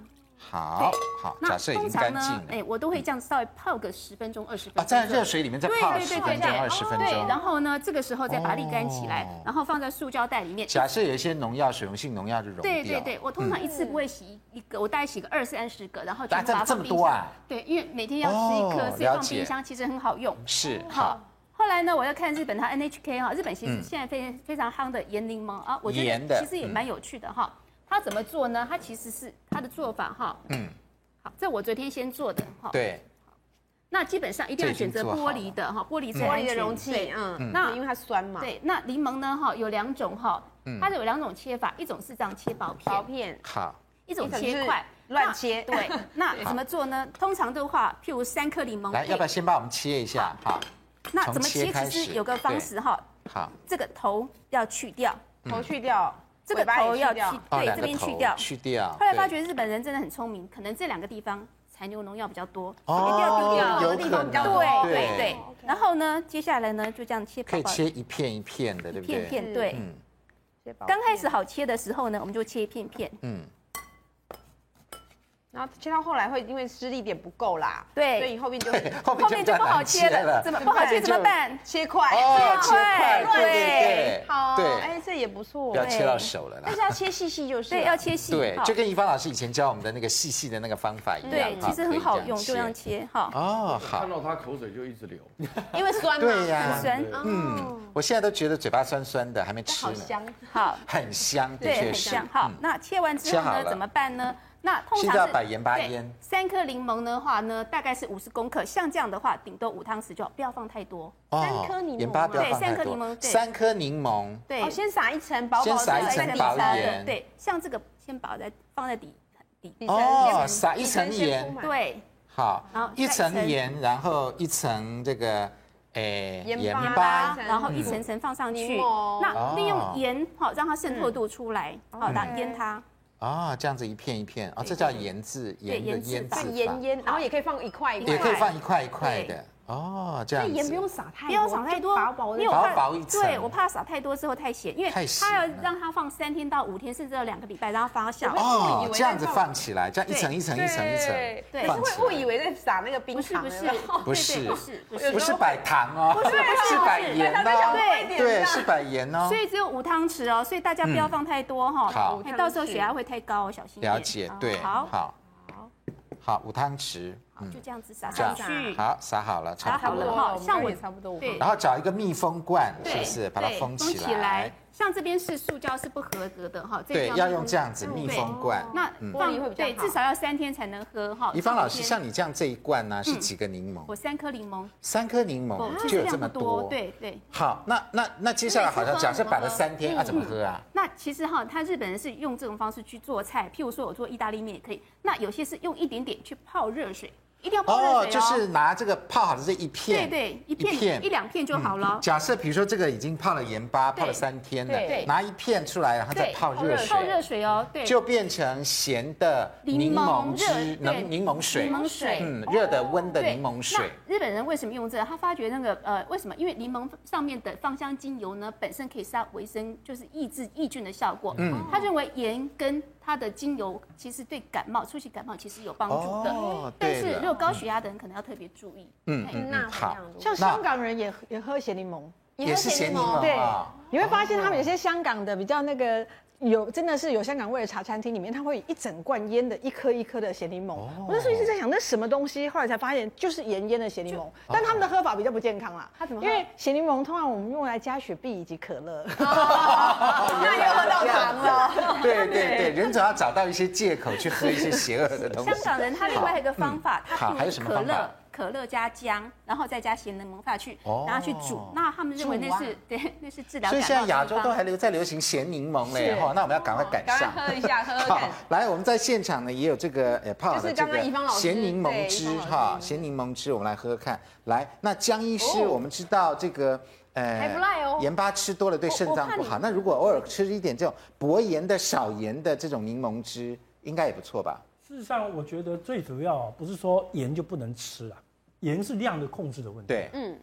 好好，假那设已经干净，了。哎，我都会这样稍微泡个十分钟、二十分啊，钟。在热水里面再泡十分钟、二十分对，然。后呢，这个时候再把它沥干起来哦，然后放在塑胶袋里面。假设有一些农药、水溶性农药就溶掉。对对对，我通常一次不会洗一个，我大概洗个二三十个，然后全部把它啊这这放冰箱。对，因为每天要吃一颗，哦所以放冰箱其实很好用。是好好。，后来呢，我要看日本它 NHK 哈，日本其实现在非非常夯的盐柠檬啊，我觉得其实也蛮有趣的哈。它怎么做呢？它其实是它的做法哈。嗯，好，这我昨天先做的哈。。对，那基本上一定要选择玻璃的哈，玻璃最玻璃的容器，嗯，那因为它酸嘛，，对，那柠檬呢哈有两种哈，它有两种切法，一种是这样切薄片。薄片，好，一种切块。乱切。那对，那怎么做呢？通常的话，譬如三颗柠檬来，要不要先帮我们切一下？好，那怎么切？从切开始其实有个方式哈，好，这个头要去掉，头去掉，这个头要去对，这边去掉。去掉。后来发对觉日本人真的很聪明，可能这两个地方残留农药比较多，哦一定要丢掉。有地方比较多对对对。然后呢，接下来呢就这样切可以切一片一片的，对不对？一片片，对。嗯刚开始好切的时候呢，我们就切一片片。嗯，然后切到后来会因为施力点不够啦，对所以你后面就 后后面就不好切了，怎么不好切怎么办？切块，哦，切块，块对对对，好，对，哎，这也不错，不要切到手了啦但。是要切细细就是，对，要切细。对，好就跟怡芳老师以前教我们的那个细细的那个方法一样。对，哈其实很好用，可以就这样切哈。哦，好看，到他口水就一直流。因为酸嘛，对呀很酸，嗯，我现在都觉得嘴巴酸酸的，还没吃呢，好香，好，很香，的对，很香。。好，那切完之后呢，怎么办呢？那通现在要常是摆盐巴对腌三颗柠檬的话呢，大概是五十公克，像这样的话，顶多五汤匙就好，不要放太多。三颗柠檬对三颗柠檬对。三颗柠檬，对。哦，，先撒一层薄薄的，先撒一层薄盐对，像这个先把在放在底底，底层哦先撒一层盐，对，好然后，一层盐，然后一层这个，诶，盐巴，然后一层层放上去，那利用哦。盐好让它渗透度出来，好，然后腌它。哦，这样子一片一片，啊，这叫盐渍，盐的腌制法。腌腌，然后也可以放一块一块，也可以放一块一块的，哦，这样子。那盐不用撒太多，不要撒太多，就薄薄的因为我怕薄薄一层对我怕撒太多之后太咸，因为太咸它要了让它放三天到五天，甚至要两个礼拜，让它发酵。哦这样子放放起来，这样一层一层一层一层对会误以来。为在撒那个冰不是不是糖不是不是不是，不是摆糖哦，不是 不是是摆盐哦，对对，是摆盐哦所。以只有五汤匙哦，所以大家不要放太多哈，好哎到时候血压会太高哦，小心。了解，对，好，好，好，五汤匙，嗯就，这样子撒上去。好，撒好了，差撒好了不多了。像我也差不多，对然后找一个密封罐，是不是？把它封起起来。像这边是塑胶是不合格的哈，这个对，要用这样子密封罐。那放璃会比较好对，至少要三天才能喝哈。怡芳老师，像你这样这一罐呢，是几个柠檬？我三颗柠檬，三颗柠檬哦就有这么多。对对。好，那那那接下来好像假设摆了三天，嗯要怎么喝啊？那其实哈，他日本人是用这种方式去做菜，譬如说我做意大利面也可以。那有些是用一点点去泡热水。一定要泡热水哦，就是拿这个泡好的这一片，对对，一片一两片就好了。假设比如说这个已经泡了盐巴，泡了三天了，拿一片出来，然后再泡热水，泡热水哦，对，就变成咸的柠檬汁，柠柠檬水，柠檬水，嗯，热的温的柠檬水。日本人为什么用这个？他发觉那个呃，为什么？因为柠檬上面的芳香精油呢，本身可以杀维生，就是抑制抑菌的效果。嗯，他认为盐跟它的精油其实对感冒、初期感冒其实有帮助的。哦，但是如果高血压的人可能要特别注意。嗯那，好。像香港人也也喝咸柠檬，也是咸柠檬。对，你会发现他们有些香港的比较那个。有真的是有香港味的茶餐厅里面，它会一整罐腌的一颗一颗的咸柠檬。我那时候一直在想，那什么东西？后来才发现就是盐腌的咸柠檬。但他们的喝法比较不健康啦。他怎么？因为咸柠檬通常我们用来加雪碧以及可乐。那又喝到糖了。对对对，人总要找到一些借口去喝一些邪恶的东西。香港人他另外一个方法，他还有什么方法？可乐加姜，然后再加咸柠檬下去，然后去煮。那他们认为那是对，那是治疗。所以现在亚洲都还留在流行咸柠檬嘞，哈，那我们要赶快赶上。喝一下，喝喝看。来，我们在现场呢也有这个呃泡的这个咸柠檬汁哈，咸柠檬汁，我们来喝喝看。来，那江医师，我们知道这个呃，还不赖哦，盐巴吃多了对肾脏不好。那如果偶尔吃一点这种薄盐的、少盐的这种柠檬汁，应该也不错吧？事实上，我觉得最主要不是说盐就不能吃啊，盐是量的控制的问题。对，嗯。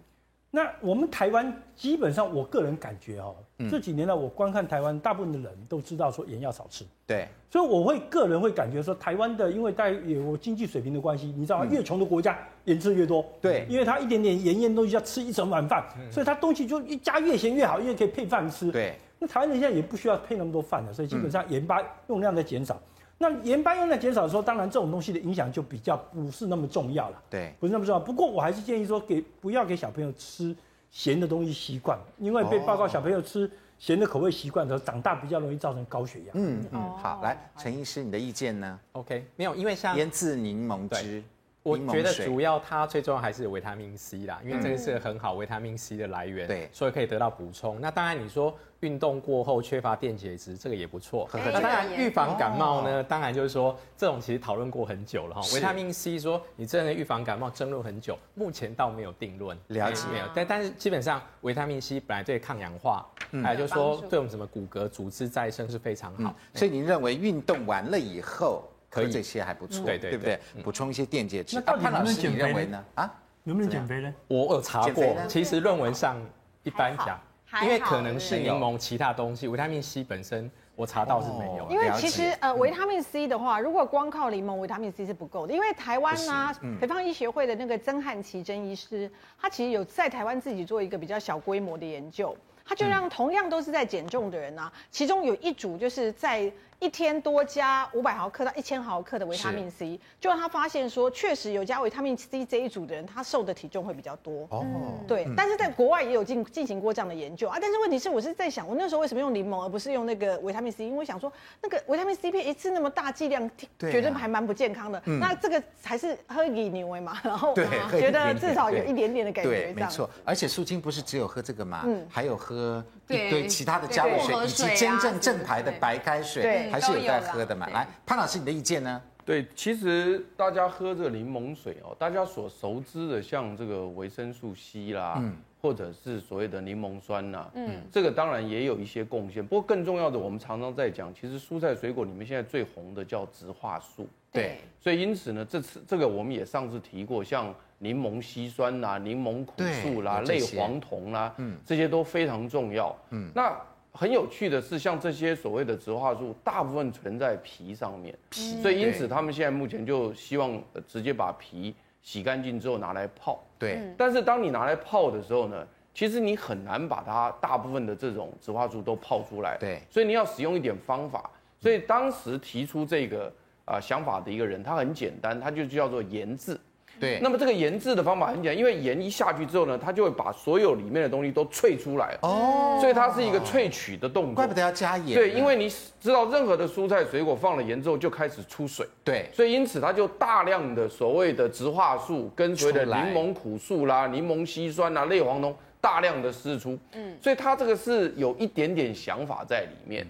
那我们台湾基本上，我个人感觉哦，这几年来我观看台湾，大部分的人都知道说盐要少吃。对。所以我会个人会感觉说，台湾的因为带有经济水平的关系，你知道吗？越穷的国家盐吃越多。对。因为它一点点盐腌东西要吃一整碗饭，所以它东西就一加越咸越好，因为可以配饭吃。对。那台湾人现在也不需要配那么多饭了，所以基本上盐巴用量在减少。那盐巴用量减少的时候，当然这种东西的影响就比较不是那么重要了。对，不是那么重要。不过我还是建议说，给不要给小朋友吃咸的东西习惯，因为被报告小朋友吃咸的口味习惯的时候，长大比较容易造成高血压。嗯嗯，好，来陈医师，你的意见呢？OK，没有，因为像腌制柠檬汁，我觉得主要它最重要还是维他命 C 啦，因为这个是很好维他命 C 的来源，对，所以可以得到补充。那当然你说。运动过后缺乏电解质，这个也不错。那当然，预防感冒呢，当然就是说，这种其实讨论过很久了哈。维他命 C 说你真的预防感冒，争论很久，目前倒没有定论。了解没有，但但是基本上维他命 C 本来对抗氧化，还有就是说对我们什么骨骼组织再生是非常好。所以您认为运动完了以后，可以这些还不错，对对不对？补充一些电解质。那潘老师你认为呢？啊，能不能减肥呢？我有查过，其实论文上一般讲。因为可能是柠檬其他东西，维他命 C 本身我查到是没有。因为其实呃维他命 C 的话，如果光靠柠檬维他命 C 是不够的。因为台湾呢，肥胖医学会的那个曾汉奇曾医师，他其实有在台湾自己做一个比较小规模的研究，他就让同样都是在减重的人啊，其中有一组就是在。一天多加五百毫克到一千毫克的维他命 C，就让他发现说，确实有加维他命 C 这一组的人，他瘦的体重会比较多。哦，对，但是在国外也有进进行过这样的研究啊。但是问题是，我是在想，我那时候为什么用柠檬而不是用那个维他命 C？因为我想说，那个维他命 C 片一次那么大剂量，觉得还蛮不健康的。那这个还是喝以牛嘛，然后觉得至少有一点点的感觉。对，没错。而且素卿不是只有喝这个嘛，还有喝一堆其他的加热水，以及真正正牌的白开水。对。还是有在喝的嘛？来，潘老师，你的意见呢？对，其实大家喝这个柠檬水哦，大家所熟知的像这个维生素 C 啦，嗯，或者是所谓的柠檬酸呐，嗯，这个当然也有一些贡献。不过更重要的，我们常常在讲，其实蔬菜水果里面现在最红的叫植化素，对。所以因此呢，这次这个我们也上次提过，像柠檬烯酸啦、柠檬苦素啦、类黄酮啦，嗯，这些都非常重要。嗯，那。很有趣的是，像这些所谓的植化素，大部分存在皮上面，皮，所以因此他们现在目前就希望直接把皮洗干净之后拿来泡。对。但是当你拿来泡的时候呢，其实你很难把它大部分的这种植化素都泡出来。对。所以你要使用一点方法。所以当时提出这个啊想法的一个人，他很简单，他就叫做研制。对那么这个研制的方法很简单，因为盐一下去之后呢，它就会把所有里面的东西都萃出来。哦。所以它是一个萃取的动作。怪不得要加盐。对，因为你知道任何的蔬菜水果放了盐之后就开始出水。对。所以因此它就大量的所谓的植化素跟所谓的柠檬苦素啦、柠檬烯酸啦、类黄酮大量的释出。嗯。所以它这个是有一点点想法在里面。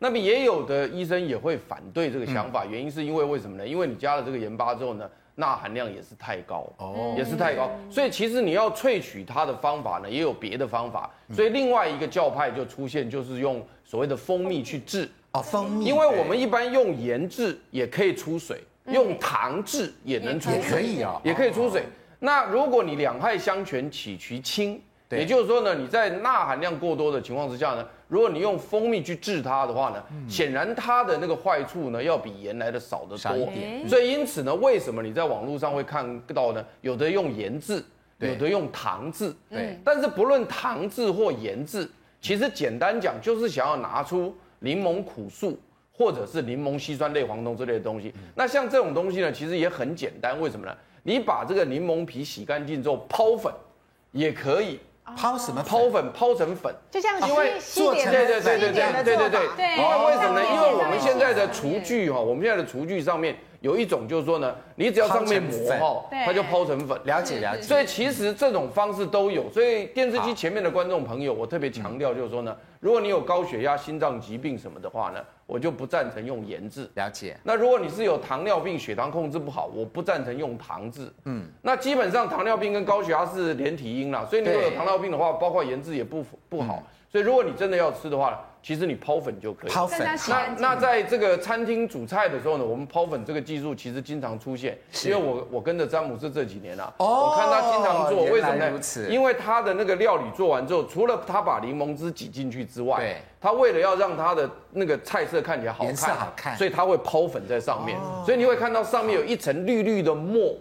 那么也有的医生也会反对这个想法，原因是因为为什么呢？因为你加了这个盐巴之后呢，钠含量也是太高，哦，也是太高，所以其实你要萃取它的方法呢，也有别的方法。所以另外一个教派就出现，就是用所谓的蜂蜜去制。啊，蜂蜜，因为我们一般用盐制也可以出水，用糖制也能出水，也可以啊，也可以出水。那如果你两害相权取其轻，也就是说呢，你在钠含量过多的情况之下呢。如果你用蜂蜜去治它的话呢，显然它的那个坏处呢，要比盐来的少得多。所以因此呢，为什么你在网络上会看到呢？有的用盐治，有的用糖治。对。但是不论糖治或盐治，其实简单讲就是想要拿出柠檬苦素或者是柠檬烯酸类黄酮之类的东西。那像这种东西呢，其实也很简单。为什么呢？你把这个柠檬皮洗干净之后泡粉，也可以。泡什么？抛粉，抛成粉，就像因为做成对对对对对对对对。对。因为为什么呢？因为我们现在的厨具哈，我们现在的厨具上面有一种就是说呢，你只要上面磨哈，它就抛成粉。了解了解。所以其实这种方式都有。所以电视机前面的观众朋友，我特别强调就是说呢，如果你有高血压、心脏疾病什么的话呢，我就不赞成用盐制。了解。那如果你是有糖尿病、血糖控制不好，我不赞成用糖制。嗯。那基本上糖尿病跟高血压是连体婴啦，所以你如果有糖尿病的话，包括盐制也不不好。所以如果你真的要吃的话，其实你抛粉就可以。泡粉。那那在这个餐厅煮菜的时候呢，我们抛粉这个技术其实经常出现，因为我我跟着詹姆斯这几年啊，我看他经常做，为什么呢？因为他的那个料理做完之后，除了他把柠檬汁挤进去之外，对，他为了要让他的那个菜色看起来好看，颜色好看，所以他会抛粉在上面，所以你会看到上面有一层绿绿的沫。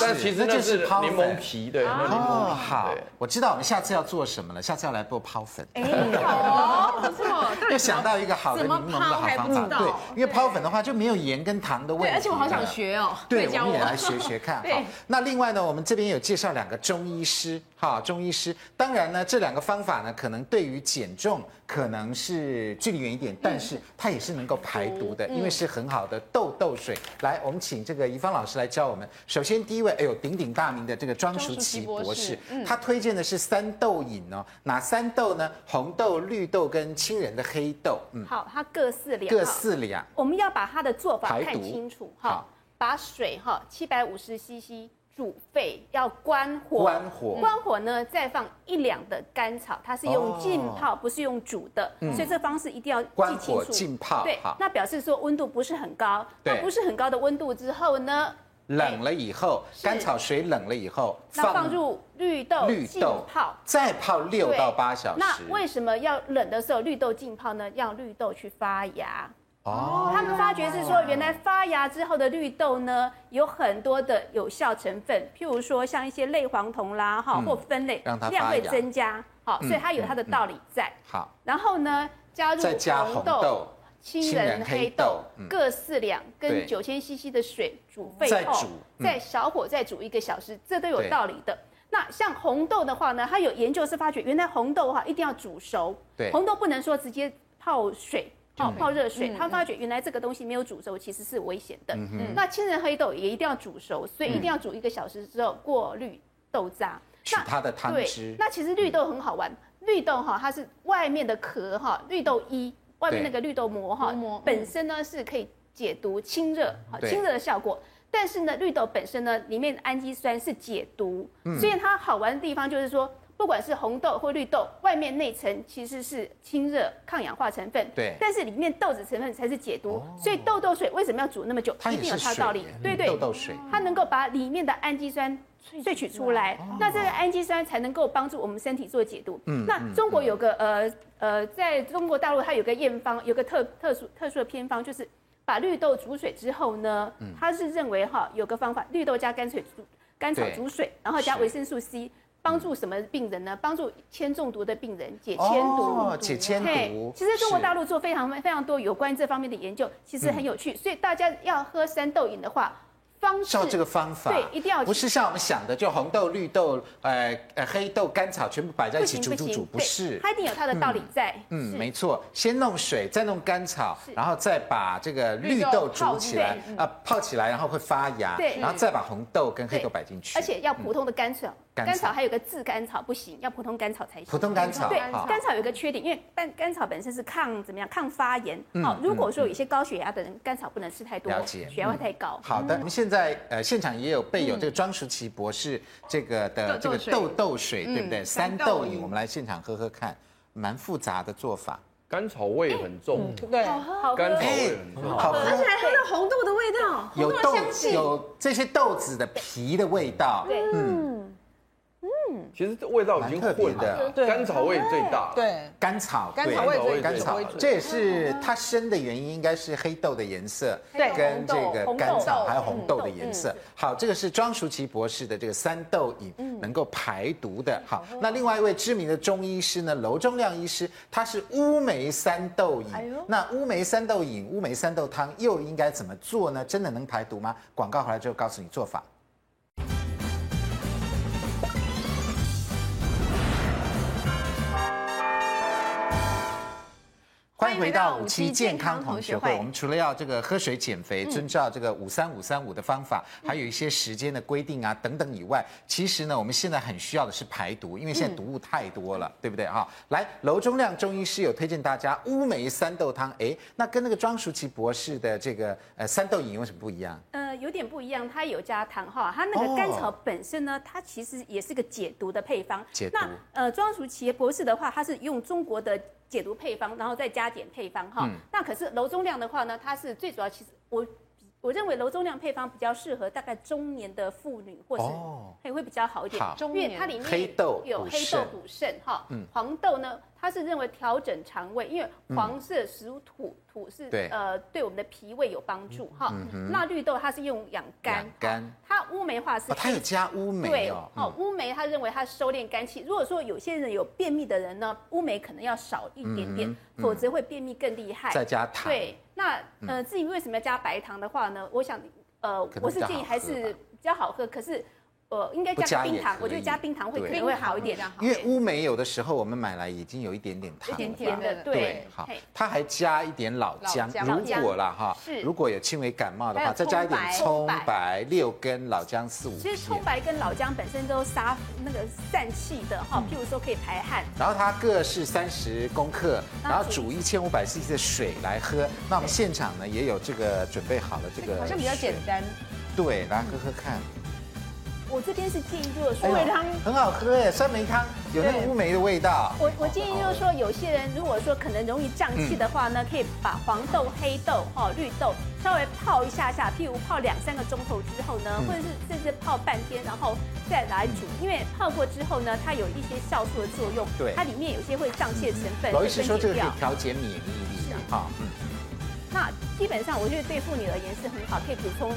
但其实那是柠檬皮，对，那柠檬皮。好，我知道我们下次要做什么了，下次要来做泡粉。哎，好，不错。又想到一个好的柠檬的好方法，对，因为泡粉的话就没有盐跟糖的味题。而且我好想学哦。对，我们也来学学看。好，那另外呢，我们这边有介绍两个中医师，哈，中医师。当然呢，这两个方法呢，可能对于减重可能是距离远一点，但是它也是能够排毒的，因为是很好的豆豆水。来，我们请这个怡芳老师来教我们。首先第。一位哎呦，鼎鼎大名的这个庄淑琪博士，嗯、他推荐的是三豆饮哦，哪三豆呢？红豆、绿豆跟青仁的黑豆。嗯，好，它各四两，各四两。我们要把它的做法看清楚哈。好，把水哈七百五十 CC 煮沸，要关火，关火，关火呢，再放一两的甘草，它是用浸泡，哦、不是用煮的，嗯、所以这方式一定要记清楚。浸泡，对，好。那表示说温度不是很高，对。那不是很高的温度之后呢？冷了以后，甘草水冷了以后，那放入绿豆浸泡，再泡六到八小时。那为什么要冷的时候绿豆浸泡呢？让绿豆去发芽。哦，他们发觉是说，原来发芽之后的绿豆呢，有很多的有效成分，譬如说像一些类黄酮啦，哈，或酚类，量会增加。好，所以它有它的道理在。好，然后呢，加入红豆。青仁、黑豆各四两，跟九千 CC 的水煮沸后，再小火再煮一个小时，这都有道理的。那像红豆的话呢，它有研究是发觉，原来红豆的话一定要煮熟，红豆不能说直接泡水，泡泡热水。他发觉原来这个东西没有煮熟，其实是危险的。那青仁、黑豆也一定要煮熟，所以一定要煮一个小时之后过滤豆渣，取它的汤汁。那其实绿豆很好玩，绿豆哈它是外面的壳哈，绿豆衣。外面那个绿豆膜哈，本身呢是可以解毒清热，哈清热的效果。但是呢，绿豆本身呢里面的氨基酸是解毒，所以它好玩的地方就是说，不管是红豆或绿豆，外面内层其实是清热抗氧化成分，对。但是里面豆子成分才是解毒，所以豆豆水为什么要煮那么久？一定有它的道理，对对。豆豆水，它能够把里面的氨基酸。萃取出来，哦、那这个氨基酸才能够帮助我们身体做解毒。嗯，那中国有个呃呃，在中国大陆它有个验方，有个特特殊特殊的偏方，就是把绿豆煮水之后呢，它是认为哈有个方法，绿豆加甘水煮甘草煮水，然后加维生素 C，帮助什么病人呢？帮助铅中毒的病人解铅毒。哦，解铅毒。其实中国大陆做非常非常多有关这方面的研究，其实很有趣。嗯、所以大家要喝三豆饮的话。方式照这个方法，对，一定要不是像我们想的，就红豆、绿豆、呃呃黑豆、甘草全部摆在一起煮煮煮，不是，它一定有它的道理在。嗯，没错，先弄水，再弄甘草，然后再把这个绿豆煮起来，啊泡起来，然后会发芽，对，然后再把红豆跟黑豆摆进去，而且要普通的甘草。甘草还有个炙甘草不行，要普通甘草才行。普通甘草。对，甘草有个缺点，因为甘甘草本身是抗怎么样？抗发炎。好，如果说有一些高血压的人，甘草不能吃太多，了解血压会太高。好的，我们现在呃现场也有备有这个庄淑琪博士这个的这个豆豆水，对不对？三豆饮，我们来现场喝喝看，蛮复杂的做法。甘草味很重，对，好甘草味很重，好喝，而且还喝到红豆的味道，有豆有这些豆子的皮的味道，对，嗯。其实这味道已经混的，甘草味最大。对，甘草，甘草味最甘草，这也是它生的原因，应该是黑豆的颜色，对，跟这个甘草还有红豆的颜色。好，这个是庄淑琪博士的这个三豆饮，能够排毒的。好，那另外一位知名的中医师呢，娄忠亮医师，他是乌梅三豆饮。那乌梅三豆饮、乌梅三豆汤又应该怎么做呢？真的能排毒吗？广告回来之后告诉你做法。欢迎回到五期健康同学会。我们除了要这个喝水减肥，遵照这个五三五三五的方法，还有一些时间的规定啊等等以外，其实呢，我们现在很需要的是排毒，因为现在毒物太多了，对不对哈？来，楼中亮中医师有推荐大家乌梅三豆汤，哎，那跟那个庄淑琪博士的这个呃三豆饮有什么不一样？呃，有点不一样，它有加糖哈，它那个甘草本身呢，它其实也是个解毒的配方。解毒。那呃，庄淑琪博士的话，他是用中国的。解毒配方，然后再加减配方哈。嗯、那可是楼中量的话呢，它是最主要，其实我我认为楼中亮配方比较适合大概中年的妇女，或是会会比较好一点，因为它里面有黑豆补肾哈。黄豆呢，它是认为调整肠胃，因为黄色属土。土是对呃，对我们的脾胃有帮助哈。那绿豆它是用养肝，肝。它乌梅化是，它有加乌梅对哦。乌梅它认为它收敛肝气。如果说有些人有便秘的人呢，乌梅可能要少一点点，否则会便秘更厉害。再加糖。对，那呃，至于为什么要加白糖的话呢？我想呃，我是建议还是比较好喝，可是。呃，应该加冰糖，我觉得加冰糖会可能会好一点。因为乌梅有的时候我们买来已经有一点点糖，甜甜的，对。好，它还加一点老姜，如果啦哈，如果有轻微感冒的话，再加一点葱白六根，老姜四五片。其实葱白跟老姜本身都杀那个散气的哈，譬如说可以排汗。然后它各是三十公克，然后煮一千五百 CC 的水来喝。那我们现场呢也有这个准备好了这个，好像比较简单。对，来喝喝看。我这边是建议，就是说乌梅汤。很好喝耶，酸梅汤有那个乌梅的味道。我我建议就是说，有些人如果说可能容易胀气的话呢，可以把黄豆、黑豆、哈绿豆稍微泡一下下，譬如泡两三个钟头之后呢，或者是甚至泡半天，然后再来煮。因为泡过之后呢，它有一些酵素的作用，对，它里面有些会胀气的成分。老医师说这个可以调节免疫力的，哈，嗯。那基本上，我觉得对妇女而言是很好，可以补充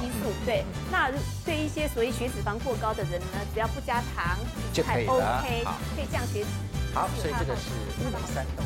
激素。对，那对一些所谓血脂肪过高的人呢，只要不加糖就可以了。OK，可以降血脂。好，所以这个是五三豆。